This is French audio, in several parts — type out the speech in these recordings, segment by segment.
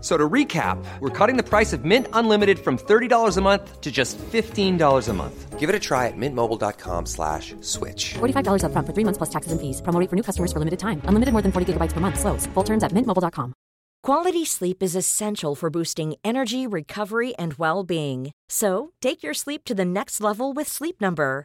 So to recap, we're cutting the price of Mint Unlimited from $30 a month to just $15 a month. Give it a try at mintmobile.com slash switch. $45 up front for three months plus taxes and fees. Promo for new customers for limited time. Unlimited more than 40 gigabytes per month. Slows. Full terms at mintmobile.com. Quality sleep is essential for boosting energy, recovery, and well-being. So take your sleep to the next level with Sleep Number.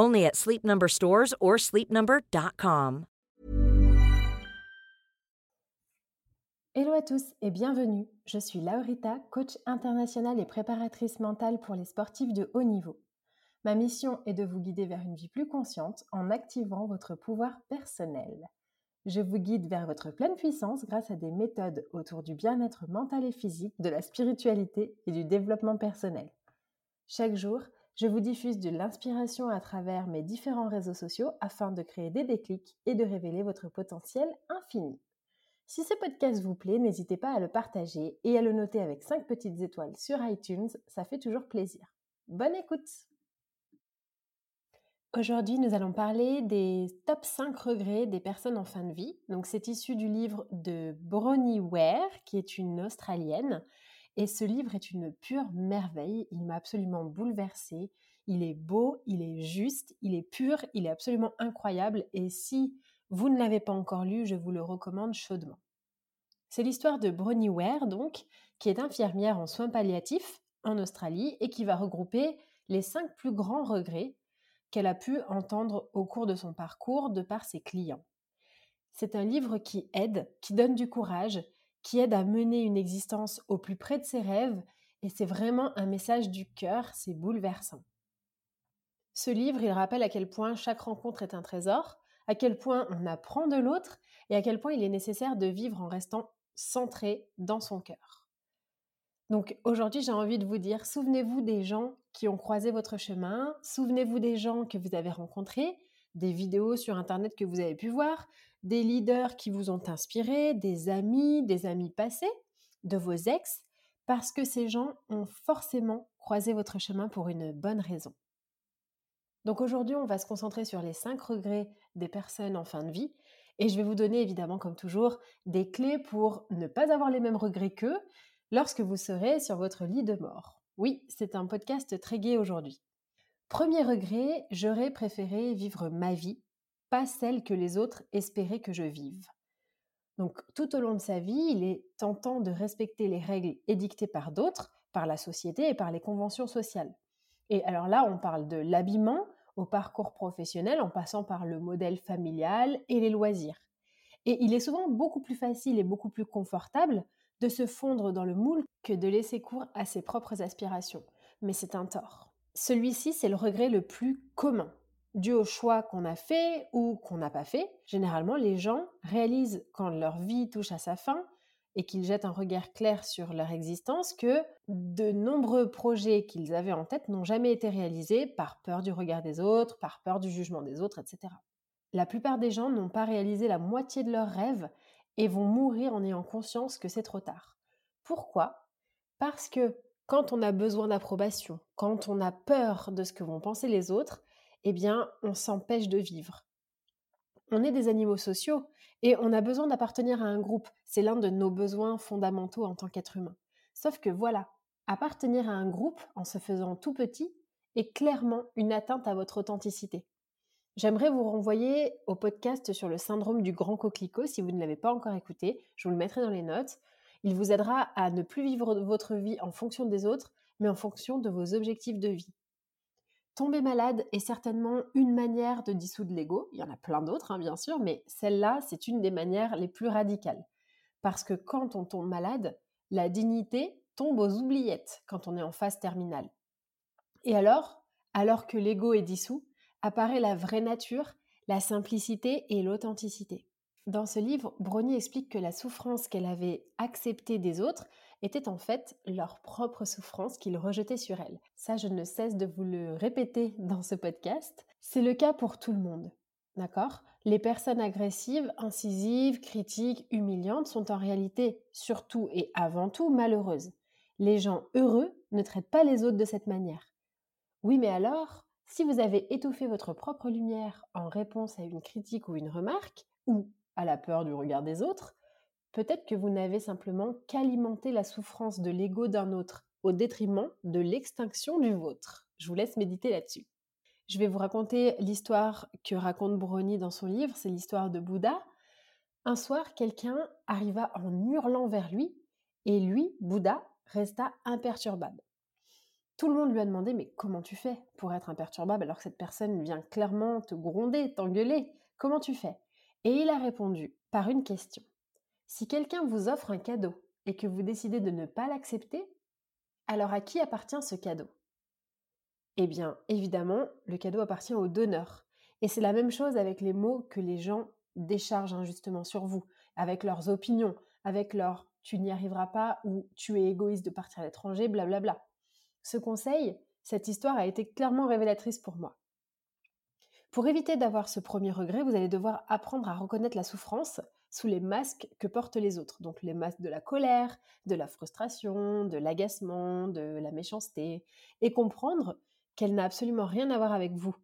Only at Sleep Number stores or sleepnumber.com. Hello à tous et bienvenue. Je suis Laurita, coach internationale et préparatrice mentale pour les sportifs de haut niveau. Ma mission est de vous guider vers une vie plus consciente en activant votre pouvoir personnel. Je vous guide vers votre pleine puissance grâce à des méthodes autour du bien-être mental et physique, de la spiritualité et du développement personnel. Chaque jour, je vous diffuse de l'inspiration à travers mes différents réseaux sociaux afin de créer des déclics et de révéler votre potentiel infini. Si ce podcast vous plaît, n'hésitez pas à le partager et à le noter avec 5 petites étoiles sur iTunes, ça fait toujours plaisir. Bonne écoute Aujourd'hui, nous allons parler des top 5 regrets des personnes en fin de vie. Donc, c'est issu du livre de Bronnie Ware, qui est une Australienne. Et ce livre est une pure merveille. Il m'a absolument bouleversée. Il est beau, il est juste, il est pur, il est absolument incroyable. Et si vous ne l'avez pas encore lu, je vous le recommande chaudement. C'est l'histoire de Bronnie Ware, donc, qui est infirmière en soins palliatifs en Australie et qui va regrouper les cinq plus grands regrets qu'elle a pu entendre au cours de son parcours de par ses clients. C'est un livre qui aide, qui donne du courage, qui aide à mener une existence au plus près de ses rêves, et c'est vraiment un message du cœur, c'est bouleversant. Ce livre, il rappelle à quel point chaque rencontre est un trésor, à quel point on apprend de l'autre, et à quel point il est nécessaire de vivre en restant centré dans son cœur. Donc aujourd'hui, j'ai envie de vous dire, souvenez-vous des gens qui ont croisé votre chemin, souvenez-vous des gens que vous avez rencontrés, des vidéos sur Internet que vous avez pu voir, des leaders qui vous ont inspiré, des amis, des amis passés, de vos ex, parce que ces gens ont forcément croisé votre chemin pour une bonne raison. Donc aujourd'hui, on va se concentrer sur les cinq regrets des personnes en fin de vie, et je vais vous donner évidemment, comme toujours, des clés pour ne pas avoir les mêmes regrets qu'eux lorsque vous serez sur votre lit de mort. Oui, c'est un podcast très gai aujourd'hui. Premier regret, j'aurais préféré vivre ma vie pas celle que les autres espéraient que je vive. Donc tout au long de sa vie, il est tentant de respecter les règles édictées par d'autres, par la société et par les conventions sociales. Et alors là, on parle de l'habillement au parcours professionnel en passant par le modèle familial et les loisirs. Et il est souvent beaucoup plus facile et beaucoup plus confortable de se fondre dans le moule que de laisser cours à ses propres aspirations. Mais c'est un tort. Celui-ci, c'est le regret le plus commun dû au choix qu'on a fait ou qu'on n'a pas fait, généralement les gens réalisent quand leur vie touche à sa fin et qu'ils jettent un regard clair sur leur existence que de nombreux projets qu'ils avaient en tête n'ont jamais été réalisés par peur du regard des autres, par peur du jugement des autres, etc. La plupart des gens n'ont pas réalisé la moitié de leurs rêves et vont mourir en ayant conscience que c'est trop tard. Pourquoi? Parce que quand on a besoin d'approbation, quand on a peur de ce que vont penser les autres, eh bien, on s'empêche de vivre. On est des animaux sociaux et on a besoin d'appartenir à un groupe. C'est l'un de nos besoins fondamentaux en tant qu'être humain. Sauf que voilà, appartenir à un groupe en se faisant tout petit est clairement une atteinte à votre authenticité. J'aimerais vous renvoyer au podcast sur le syndrome du grand coquelicot si vous ne l'avez pas encore écouté. Je vous le mettrai dans les notes. Il vous aidera à ne plus vivre votre vie en fonction des autres, mais en fonction de vos objectifs de vie. Tomber malade est certainement une manière de dissoudre l'ego. Il y en a plein d'autres, hein, bien sûr, mais celle-là, c'est une des manières les plus radicales. Parce que quand on tombe malade, la dignité tombe aux oubliettes quand on est en phase terminale. Et alors, alors que l'ego est dissous, apparaît la vraie nature, la simplicité et l'authenticité. Dans ce livre, Brony explique que la souffrance qu'elle avait acceptée des autres était en fait leur propre souffrance qu'ils rejetaient sur elle. Ça, je ne cesse de vous le répéter dans ce podcast. C'est le cas pour tout le monde. D'accord? Les personnes agressives, incisives, critiques, humiliantes sont en réalité surtout et avant tout malheureuses. Les gens heureux ne traitent pas les autres de cette manière. Oui, mais alors, si vous avez étouffé votre propre lumière en réponse à une critique ou une remarque, ou à la peur du regard des autres, peut-être que vous n'avez simplement qu'alimenté la souffrance de l'ego d'un autre au détriment de l'extinction du vôtre. Je vous laisse méditer là-dessus. Je vais vous raconter l'histoire que raconte Brony dans son livre, c'est l'histoire de Bouddha. Un soir, quelqu'un arriva en hurlant vers lui, et lui, Bouddha, resta imperturbable. Tout le monde lui a demandé Mais comment tu fais pour être imperturbable alors que cette personne vient clairement te gronder, t'engueuler? Comment tu fais? Et il a répondu par une question. Si quelqu'un vous offre un cadeau et que vous décidez de ne pas l'accepter, alors à qui appartient ce cadeau? Eh bien, évidemment, le cadeau appartient au donneur. Et c'est la même chose avec les mots que les gens déchargent injustement sur vous, avec leurs opinions, avec leur tu n'y arriveras pas ou tu es égoïste de partir à l'étranger, blablabla. Ce conseil, cette histoire a été clairement révélatrice pour moi. Pour éviter d'avoir ce premier regret, vous allez devoir apprendre à reconnaître la souffrance sous les masques que portent les autres. Donc les masques de la colère, de la frustration, de l'agacement, de la méchanceté, et comprendre qu'elle n'a absolument rien à voir avec vous.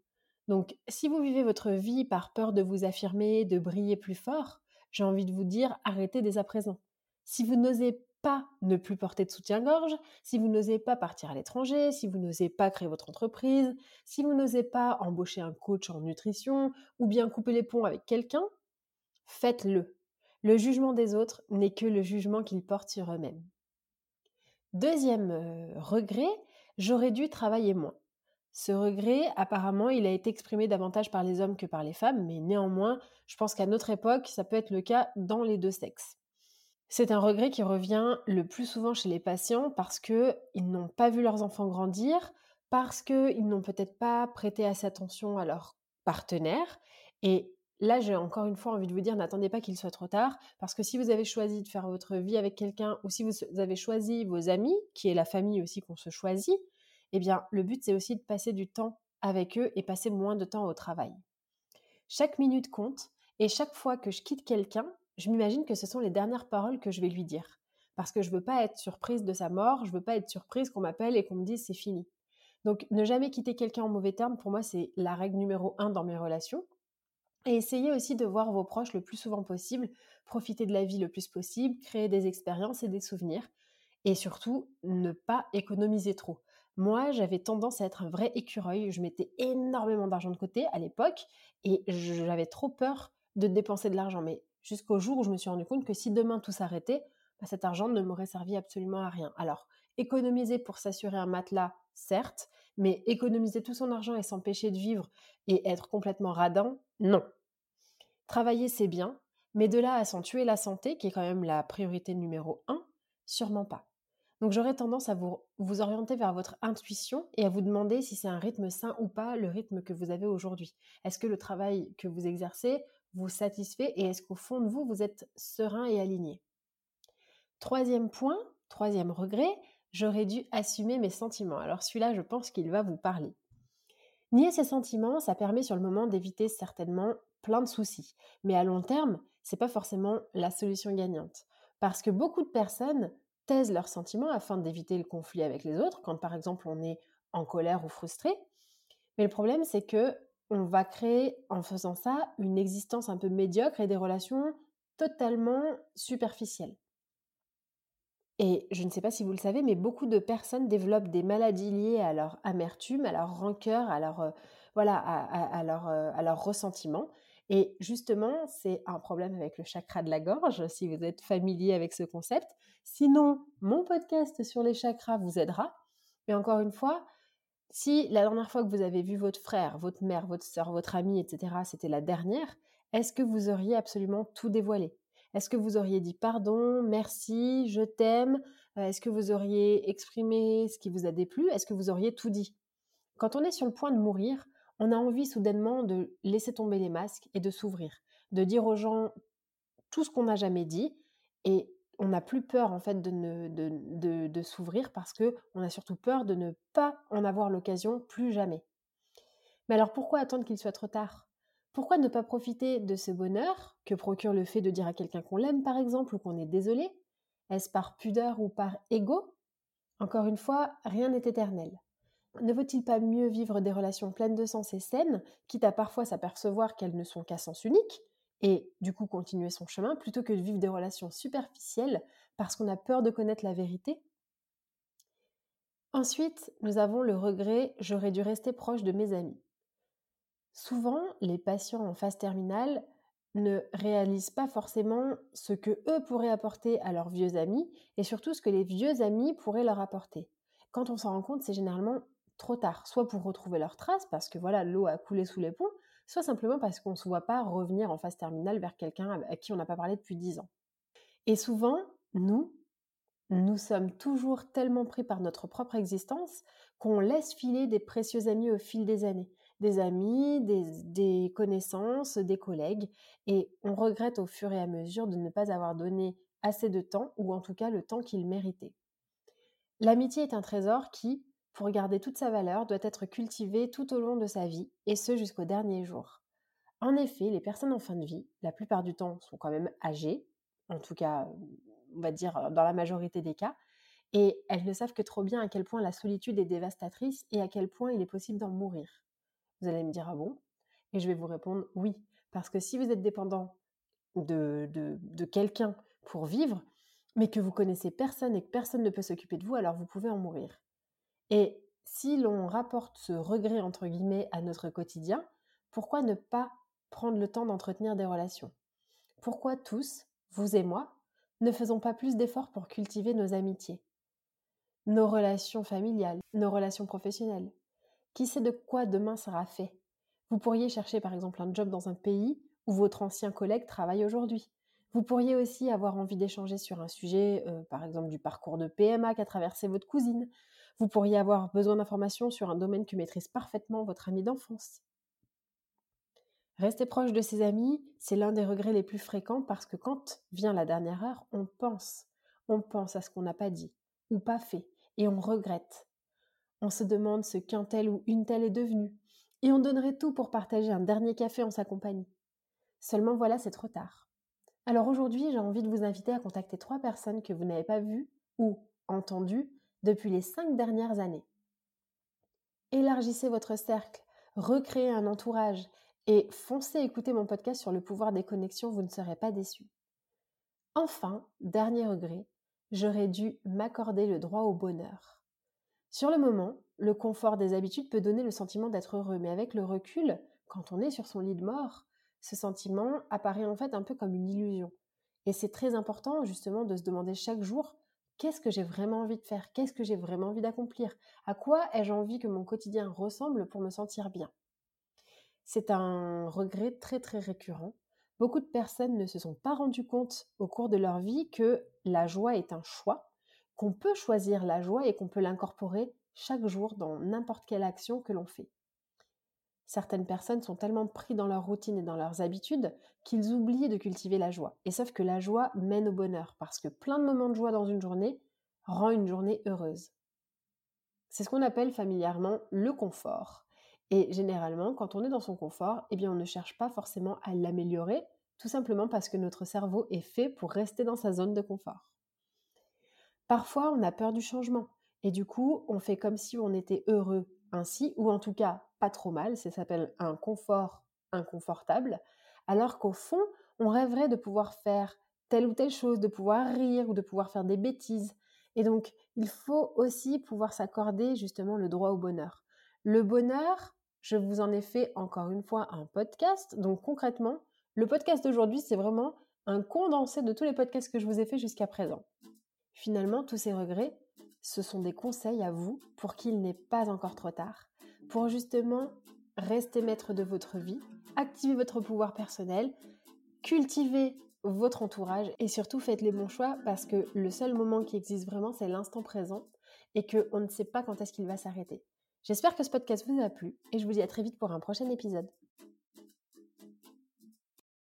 Donc si vous vivez votre vie par peur de vous affirmer, de briller plus fort, j'ai envie de vous dire arrêtez dès à présent. Si vous n'osez ne plus porter de soutien-gorge, si vous n'osez pas partir à l'étranger, si vous n'osez pas créer votre entreprise, si vous n'osez pas embaucher un coach en nutrition ou bien couper les ponts avec quelqu'un, faites-le. Le jugement des autres n'est que le jugement qu'ils portent sur eux-mêmes. Deuxième euh, regret, j'aurais dû travailler moins. Ce regret, apparemment, il a été exprimé davantage par les hommes que par les femmes, mais néanmoins, je pense qu'à notre époque, ça peut être le cas dans les deux sexes. C'est un regret qui revient le plus souvent chez les patients parce qu'ils n'ont pas vu leurs enfants grandir, parce qu'ils n'ont peut-être pas prêté assez attention à leur partenaire. Et là, j'ai encore une fois envie de vous dire, n'attendez pas qu'il soit trop tard, parce que si vous avez choisi de faire votre vie avec quelqu'un, ou si vous avez choisi vos amis, qui est la famille aussi qu'on se choisit, eh bien, le but, c'est aussi de passer du temps avec eux et passer moins de temps au travail. Chaque minute compte, et chaque fois que je quitte quelqu'un, je m'imagine que ce sont les dernières paroles que je vais lui dire. Parce que je veux pas être surprise de sa mort, je veux pas être surprise qu'on m'appelle et qu'on me dise c'est fini. Donc ne jamais quitter quelqu'un en mauvais termes, pour moi, c'est la règle numéro un dans mes relations. Et essayez aussi de voir vos proches le plus souvent possible, profiter de la vie le plus possible, créer des expériences et des souvenirs. Et surtout, ne pas économiser trop. Moi, j'avais tendance à être un vrai écureuil. Je mettais énormément d'argent de côté à l'époque et j'avais trop peur de dépenser de l'argent. Mais jusqu'au jour où je me suis rendu compte que si demain tout s'arrêtait, bah, cet argent ne m'aurait servi absolument à rien. Alors, économiser pour s'assurer un matelas, certes, mais économiser tout son argent et s'empêcher de vivre et être complètement radin, non. Travailler, c'est bien, mais de là à s'en tuer la santé, qui est quand même la priorité numéro un, sûrement pas. Donc j'aurais tendance à vous, vous orienter vers votre intuition et à vous demander si c'est un rythme sain ou pas le rythme que vous avez aujourd'hui. Est-ce que le travail que vous exercez vous satisfait et est-ce qu'au fond de vous, vous êtes serein et aligné? Troisième point, troisième regret, j'aurais dû assumer mes sentiments. Alors celui-là, je pense qu'il va vous parler. Nier ses sentiments, ça permet sur le moment d'éviter certainement plein de soucis. Mais à long terme, c'est pas forcément la solution gagnante. Parce que beaucoup de personnes taisent leurs sentiments afin d'éviter le conflit avec les autres, quand par exemple on est en colère ou frustré. Mais le problème, c'est que on va créer en faisant ça une existence un peu médiocre et des relations totalement superficielles. Et je ne sais pas si vous le savez, mais beaucoup de personnes développent des maladies liées à leur amertume, à leur rancœur, à leur, euh, voilà, euh, à leur ressentiment. Et justement, c'est un problème avec le chakra de la gorge, si vous êtes familier avec ce concept. Sinon, mon podcast sur les chakras vous aidera. Et encore une fois, si la dernière fois que vous avez vu votre frère, votre mère, votre soeur, votre ami, etc., c'était la dernière, est-ce que vous auriez absolument tout dévoilé? Est-ce que vous auriez dit pardon, merci, je t'aime? Euh, Est-ce que vous auriez exprimé ce qui vous a déplu? Est-ce que vous auriez tout dit? Quand on est sur le point de mourir, on a envie soudainement de laisser tomber les masques et de s'ouvrir, de dire aux gens tout ce qu'on n'a jamais dit et on n'a plus peur en fait de, s'ouvrir parce que on a surtout peur de ne pas en avoir l'occasion plus jamais. Mais alors pourquoi attendre qu'il soit trop tard? Pourquoi ne pas profiter de ce bonheur que procure le fait de dire à quelqu'un qu'on l'aime par exemple ou qu'on est désolé? Est-ce par pudeur ou par ego Encore une fois, rien n'est éternel. Ne vaut-il pas mieux vivre des relations pleines de sens et saines, quitte à parfois s'apercevoir qu'elles ne sont qu'à sens unique, et du coup continuer son chemin, plutôt que de vivre des relations superficielles parce qu'on a peur de connaître la vérité? Ensuite, nous avons le regret j'aurais dû rester proche de mes amis. Souvent, les patients en phase terminale ne réalisent pas forcément ce que eux pourraient apporter à leurs vieux amis et surtout ce que les vieux amis pourraient leur apporter. Quand on s'en rend compte, c'est généralement trop tard, soit pour retrouver leurs traces, parce que voilà, l'eau a coulé sous les ponts, soit simplement parce qu'on ne se voit pas revenir en phase terminale vers quelqu'un à qui on n'a pas parlé depuis dix ans. Et souvent, nous, nous sommes toujours tellement pris par notre propre existence qu'on laisse filer des précieux amis au fil des années. Des amis, des, connaissances, des collègues. Et on regrette au fur et à mesure de ne pas avoir donné assez de temps, ou en tout cas le temps qu'il méritait. L'amitié est un trésor qui, pour garder toute sa valeur, doit être cultivé tout au long de sa vie, et ce jusqu'au dernier jour. En effet, les personnes en fin de vie, la plupart du temps, sont quand même âgées, en tout cas, on va dire dans la majorité des cas, et elles ne savent que trop bien à quel point la solitude est dévastatrice et à quel point il est possible d'en mourir. Vous allez me dire, ah bon? Et je vais vous répondre, oui, parce que si vous êtes dépendant de, de, de quelqu'un pour vivre, mais que vous connaissez personne et que personne ne peut s'occuper de vous, alors vous pouvez en mourir. Et si l'on rapporte ce regret, entre guillemets, à notre quotidien, pourquoi ne pas prendre le temps d'entretenir des relations? Pourquoi tous, vous et moi, ne faisons pas plus d'efforts pour cultiver nos amitiés? Nos relations familiales, nos relations professionnelles. Qui sait de quoi demain sera fait? Vous pourriez chercher par exemple un job dans un pays où votre ancien collègue travaille aujourd'hui. Vous pourriez aussi avoir envie d'échanger sur un sujet, euh, par exemple du parcours de PMA qu'a traversé votre cousine, vous pourriez avoir besoin d'informations sur un domaine que maîtrise parfaitement votre ami d'enfance. Rester proche de ses amis, c'est l'un des regrets les plus fréquents parce que quand vient la dernière heure, on pense. On pense à ce qu'on n'a pas dit ou pas fait et on regrette. On se demande ce qu'un tel ou une telle est devenu et on donnerait tout pour partager un dernier café en sa compagnie. Seulement voilà, c'est trop tard. Alors aujourd'hui, j'ai envie de vous inviter à contacter trois personnes que vous n'avez pas vues ou entendues depuis les cinq dernières années. Élargissez votre cercle, recréez un entourage et foncez écouter mon podcast sur le pouvoir des connexions, vous ne serez pas déçus. Enfin, dernier regret, j'aurais dû m'accorder le droit au bonheur. Sur le moment, le confort des habitudes peut donner le sentiment d'être heureux, mais avec le recul, quand on est sur son lit de mort, ce sentiment apparaît en fait un peu comme une illusion. Et c'est très important justement de se demander chaque jour qu'est-ce que j'ai vraiment envie de faire? Qu'est-ce que j'ai vraiment envie d'accomplir? À quoi ai-je envie que mon quotidien ressemble pour me sentir bien? C'est un regret très très récurrent. Beaucoup de personnes ne se sont pas rendues compte au cours de leur vie que la joie est un choix, qu'on peut choisir la joie et qu'on peut l'incorporer chaque jour dans n'importe quelle action que l'on fait. Certaines personnes sont tellement pris dans leur routine et dans leurs habitudes qu'ils oublient de cultiver la joie. Et sauf que la joie mène au bonheur, parce que plein de moments de joie dans une journée rend une journée heureuse. C'est ce qu'on appelle familièrement le confort. Et généralement, quand on est dans son confort, eh bien, on ne cherche pas forcément à l'améliorer, tout simplement parce que notre cerveau est fait pour rester dans sa zone de confort. Parfois, on a peur du changement, et du coup, on fait comme si on était heureux ainsi, ou en tout cas pas trop mal, ça s'appelle un confort inconfortable, alors qu'au fond, on rêverait de pouvoir faire telle ou telle chose, de pouvoir rire ou de pouvoir faire des bêtises. Et donc, il faut aussi pouvoir s'accorder justement le droit au bonheur. Le bonheur, Je vous en ai fait encore une fois un podcast. Donc concrètement, le podcast d'aujourd'hui, c'est vraiment un condensé de tous les podcasts que je vous ai fait jusqu'à présent. Finalement, tous ces regrets, ce sont des conseils à vous pour qu'il n'est pas encore trop tard, pour justement rester maître de votre vie, activer votre pouvoir personnel, cultiver votre entourage et surtout faites les bons choix parce que le seul moment qui existe vraiment, c'est l'instant présent et qu'on ne sait pas quand est-ce qu'il va s'arrêter. J'espère que ce podcast vous a plu et je vous dis à très vite pour un prochain épisode.